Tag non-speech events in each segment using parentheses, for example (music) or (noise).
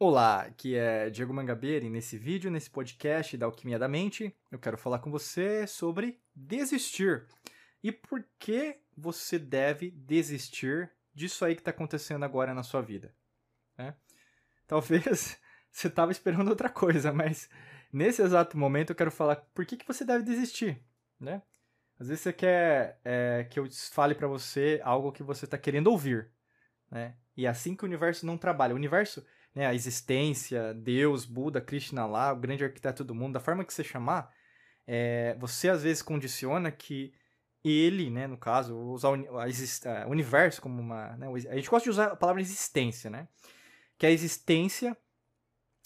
Olá, aqui é Diego Mangabeira e nesse vídeo, nesse podcast da Alquimia da Mente, eu quero falar com você sobre desistir e por que você deve desistir disso aí que está acontecendo agora na sua vida. Né? Talvez (laughs) você estava esperando outra coisa, mas nesse exato momento eu quero falar por que, que você deve desistir. Né? Às vezes você quer é, que eu fale para você algo que você está querendo ouvir. Né? E é assim que o universo não trabalha. O universo, né, a existência, Deus, Buda, Krishna lá, o grande arquiteto do mundo, da forma que você chamar, é, você às vezes condiciona que ele, né, no caso, usar o universo como uma. Né, a gente gosta de usar a palavra existência, né? Que a existência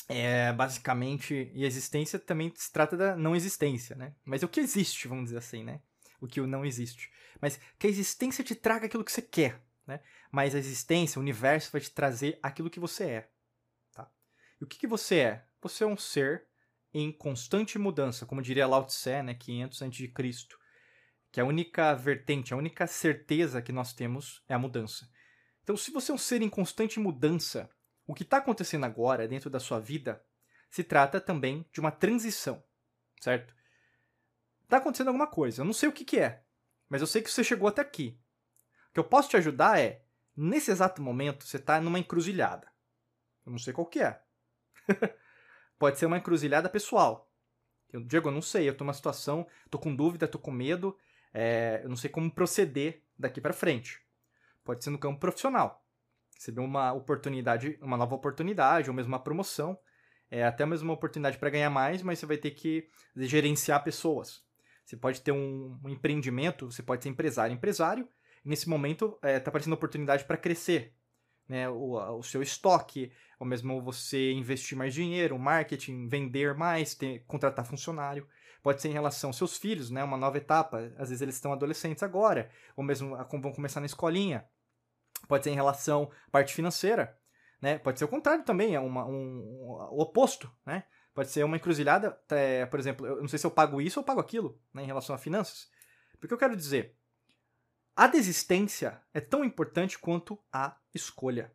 é basicamente. E a existência também se trata da não existência, né? Mas o que existe, vamos dizer assim, né? O que não existe. Mas que a existência te traga aquilo que você quer, né? Mas a existência, o universo, vai te trazer aquilo que você é. E o que, que você é? Você é um ser em constante mudança, como diria Lao Tse, né, 500 a.C., que a única vertente, a única certeza que nós temos é a mudança. Então, se você é um ser em constante mudança, o que está acontecendo agora dentro da sua vida se trata também de uma transição, certo? Está acontecendo alguma coisa, eu não sei o que, que é, mas eu sei que você chegou até aqui. O que eu posso te ajudar é, nesse exato momento, você está numa encruzilhada. Eu não sei qual que é. (laughs) Pode ser uma encruzilhada pessoal. Eu, Diego, eu não sei, eu tô numa situação, tô com dúvida, tô com medo, é, eu não sei como proceder daqui para frente. Pode ser no campo profissional. Receber uma oportunidade, uma nova oportunidade, ou mesmo uma promoção, é, até mesmo uma oportunidade para ganhar mais, mas você vai ter que gerenciar pessoas. Você pode ter um, um empreendimento, você pode ser empresário, empresário, nesse momento está é, tá aparecendo oportunidade para crescer. Né, o, o, seu estoque, ou mesmo você investir mais dinheiro, marketing, vender mais, ter, contratar funcionário. Pode ser em relação aos seus filhos, né, uma nova etapa. Às vezes eles estão adolescentes agora, ou mesmo vão começar na escolinha. Pode ser em relação à parte financeira. Né? Pode ser o contrário também, é uma, um, um, o oposto. Né? Pode ser uma encruzilhada, é, por exemplo, eu não sei se eu pago isso ou pago aquilo né, em relação a finanças. Porque eu quero dizer, a desistência é tão importante quanto a escolha.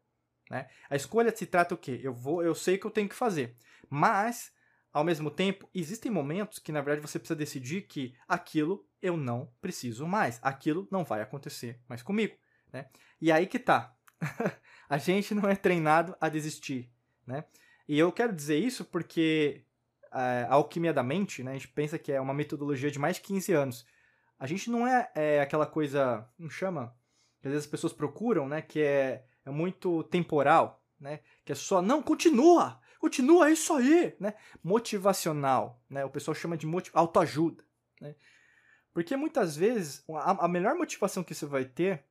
Né? A escolha se trata o quê? Eu vou, eu sei o que eu tenho que fazer, mas ao mesmo tempo existem momentos que na verdade você precisa decidir que aquilo eu não preciso mais, aquilo não vai acontecer mais comigo, né? E aí que tá. (laughs) a gente não é treinado a desistir, né? E eu quero dizer isso porque é, a alquimia da mente, né? A gente pensa que é uma metodologia de mais de 15 anos a gente não é, é aquela coisa, não chama? Que às vezes as pessoas procuram, né? Que é, é muito temporal, né? Que é só, não, continua! Continua, é isso aí, né? Motivacional, né? O pessoal chama de autoajuda, né? Porque muitas vezes a, a melhor motivação que você vai ter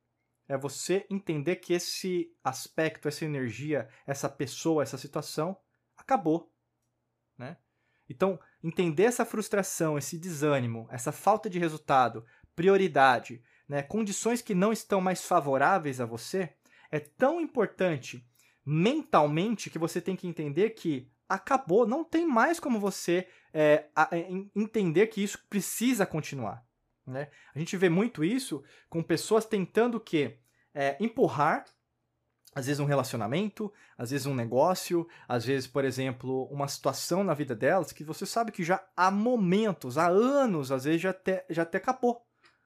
é você entender que esse aspecto, essa energia, essa pessoa, essa situação acabou, né? Então, entender essa frustração, esse desânimo, essa falta de resultado, prioridade, né, condições que não estão mais favoráveis a você, é tão importante mentalmente que você tem que entender que acabou, não tem mais como você é, a, a, entender que isso precisa continuar. Né? A gente vê muito isso com pessoas tentando que é, empurrar às vezes um relacionamento, às vezes um negócio, às vezes, por exemplo, uma situação na vida delas que você sabe que já há momentos, há anos, às vezes já até, já até acabou.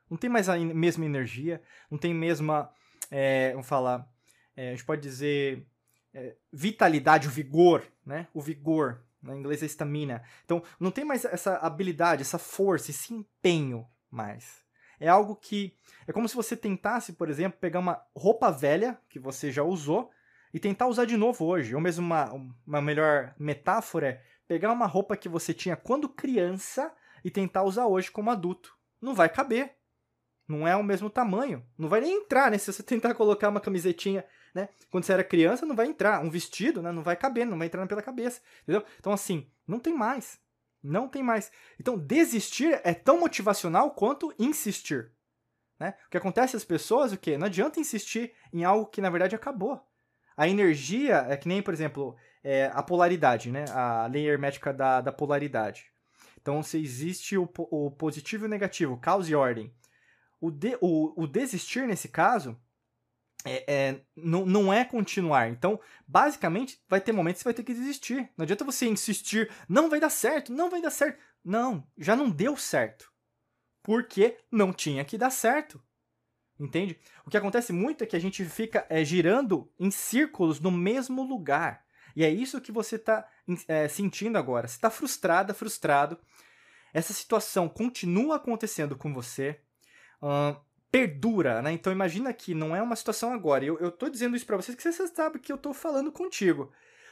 Não tem mais a mesma energia, não tem mesma, é, vamos falar, é, a gente pode dizer é, vitalidade, o vigor, né? O vigor, na inglês é estamina. Então, não tem mais essa habilidade, essa força, esse empenho mais. É algo que. É como se você tentasse, por exemplo, pegar uma roupa velha que você já usou e tentar usar de novo hoje. Ou mesmo uma, uma melhor metáfora é pegar uma roupa que você tinha quando criança e tentar usar hoje como adulto. Não vai caber. Não é o mesmo tamanho. Não vai nem entrar, né? (laughs) Se você tentar colocar uma camisetinha, né? Quando você era criança, não vai entrar. Um vestido, né? Não vai caber, não vai entrar pela cabeça. Entendeu? Então, assim, não tem mais. Não tem mais. Então, desistir é tão motivacional quanto insistir. Né? O que acontece às pessoas, o que? Não adianta insistir em algo que na verdade acabou. A energia é que nem, por exemplo, é, a polaridade, né? A lei hermética da, da polaridade. Então, se existe o, o positivo e o negativo, causa e ordem. O, de, o, o desistir, nesse caso, é, é, não, não é continuar. Então, basicamente, vai ter momentos que você vai ter que desistir. Não adianta você insistir, não vai dar certo, não vai dar certo. Não, já não deu certo. Porque não tinha que dar certo. Entende? O que acontece muito é que a gente fica é, girando em círculos no mesmo lugar. E é isso que você está é, sentindo agora. Você está frustrada, frustrado. Essa situação continua acontecendo com você. Uh, perdura, né? Então imagina que não é uma situação agora. Eu, eu tô dizendo isso para vocês que você sabe que eu tô falando contigo.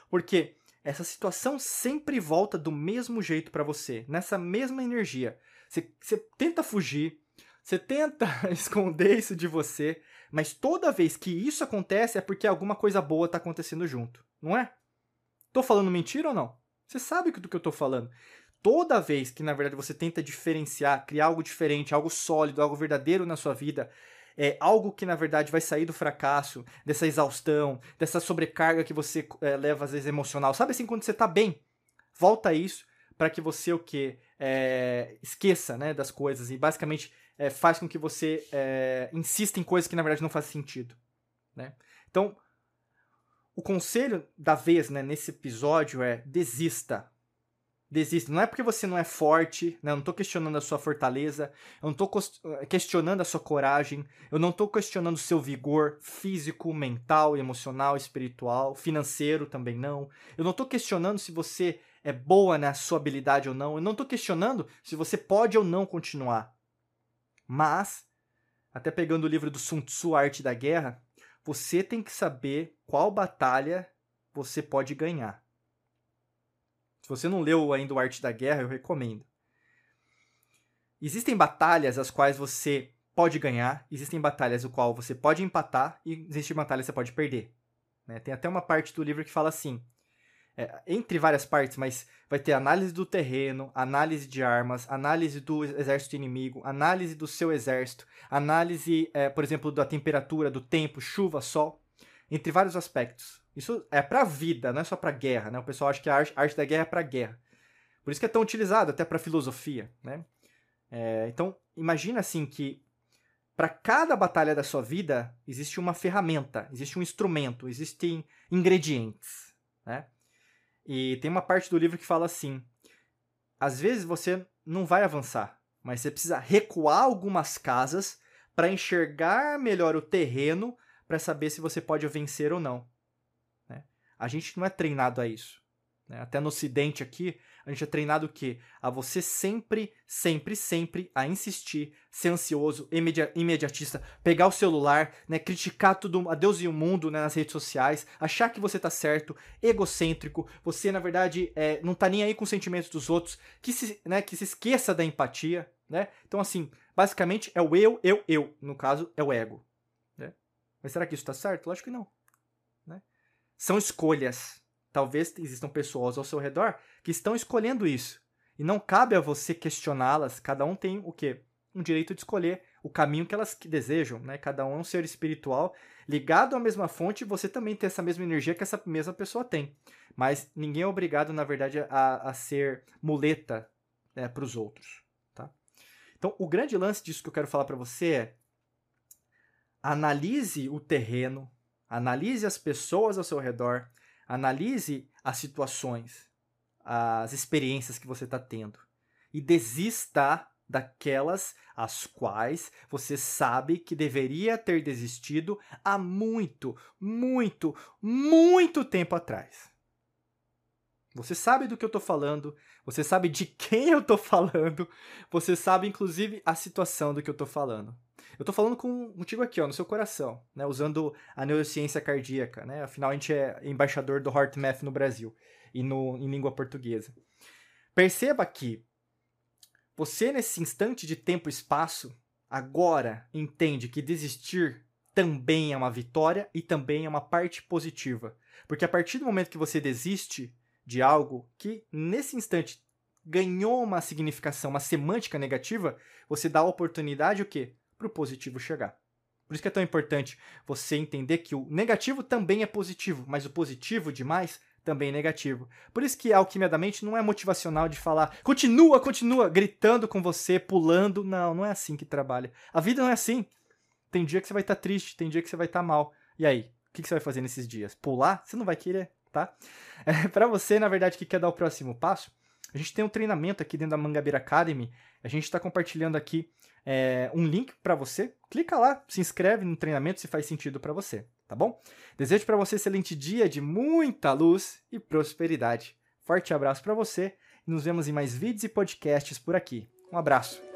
Porque essa situação sempre volta do mesmo jeito para você, nessa mesma energia. Você, você tenta fugir, você tenta (laughs) esconder isso de você, mas toda vez que isso acontece é porque alguma coisa boa está acontecendo junto, não é? Tô falando mentira ou não? Você sabe do que eu tô falando. Toda vez que, na verdade, você tenta diferenciar, criar algo diferente, algo sólido, algo verdadeiro na sua vida, é algo que, na verdade, vai sair do fracasso, dessa exaustão, dessa sobrecarga que você é, leva, às vezes, emocional. Sabe assim, quando você tá bem? Volta a isso para que você, o quê? É, esqueça né, das coisas e, basicamente, é, faz com que você é, insista em coisas que na verdade não fazem sentido. Né? Então, o conselho da vez né, nesse episódio é desista. Desista. Não é porque você não é forte, né? eu não estou questionando a sua fortaleza, eu não estou questionando a sua coragem, eu não estou questionando o seu vigor físico, mental, emocional, espiritual, financeiro também não. Eu não estou questionando se você é boa na sua habilidade ou não. Eu não estou questionando se você pode ou não continuar. Mas, até pegando o livro do Sun Tzu, Arte da Guerra, você tem que saber qual batalha você pode ganhar. Se você não leu ainda o Arte da Guerra, eu recomendo. Existem batalhas as quais você pode ganhar, existem batalhas o qual você pode empatar e existem batalhas que você pode perder. Né? Tem até uma parte do livro que fala assim: é, entre várias partes, mas vai ter análise do terreno, análise de armas, análise do exército inimigo, análise do seu exército, análise, é, por exemplo, da temperatura, do tempo, chuva, sol, entre vários aspectos. Isso é pra vida, não é só pra guerra, né? O pessoal acha que a arte, a arte da guerra é pra guerra. Por isso que é tão utilizado até pra filosofia, né? É, então, imagina assim que para cada batalha da sua vida existe uma ferramenta, existe um instrumento, existem ingredientes, né? E tem uma parte do livro que fala assim: às vezes você não vai avançar, mas você precisa recuar algumas casas para enxergar melhor o terreno para saber se você pode vencer ou não. A gente não é treinado a isso. Né? Até no Ocidente aqui, a gente é treinado o quê? A você sempre, sempre, sempre a insistir, ser ansioso, imedi imediatista, pegar o celular, né, criticar tudo, a Deus e o mundo né, nas redes sociais, achar que você tá certo, egocêntrico, você, na verdade, é, não tá nem aí com os sentimentos dos outros, que se, né, que se esqueça da empatia, né? Então, assim, basicamente é o eu, eu, eu. No caso, é o ego. Né? Mas será que isso tá certo? Lógico que não. Né? São escolhas. Talvez existam pessoas ao seu redor que estão escolhendo isso. E não cabe a você questioná-las. Cada um tem o quê? Um direito de escolher o caminho que elas desejam, né? Cada um é um ser espiritual ligado à mesma fonte você também tem essa mesma energia que essa mesma pessoa tem. Mas ninguém é obrigado, na verdade, a, a ser muleta né, para os outros, tá? Então, o grande lance disso que eu quero falar para você é analise o terreno, analise as pessoas ao seu redor, Analise as situações, as experiências que você está tendo e desista daquelas as quais você sabe que deveria ter desistido há muito, muito, muito tempo atrás. Você sabe do que eu estou falando, você sabe de quem eu estou falando, você sabe inclusive a situação do que eu estou falando. Eu tô falando com, contigo aqui, ó, no seu coração, né? Usando a neurociência cardíaca, né? Afinal, a gente é embaixador do HeartMath no Brasil e no, em língua portuguesa. Perceba que você, nesse instante de tempo e espaço, agora entende que desistir também é uma vitória e também é uma parte positiva. Porque a partir do momento que você desiste de algo que, nesse instante, ganhou uma significação, uma semântica negativa, você dá a oportunidade o quê? Para o positivo chegar. Por isso que é tão importante você entender que o negativo também é positivo, mas o positivo demais também é negativo. Por isso que a alquimia da mente não é motivacional de falar continua, continua, gritando com você, pulando. Não, não é assim que trabalha. A vida não é assim. Tem dia que você vai estar tá triste, tem dia que você vai estar tá mal. E aí, o que, que você vai fazer nesses dias? Pular? Você não vai querer, tá? (laughs) É, para você, na verdade, que quer dar o próximo passo, a gente tem um treinamento aqui dentro da Mangabeira Academy. A gente está compartilhando aqui é, um link para você. Clica lá, se inscreve no treinamento se faz sentido para você, tá bom? Desejo para você um excelente dia de muita luz e prosperidade. Forte abraço para você e nos vemos em mais vídeos e podcasts por aqui. Um abraço.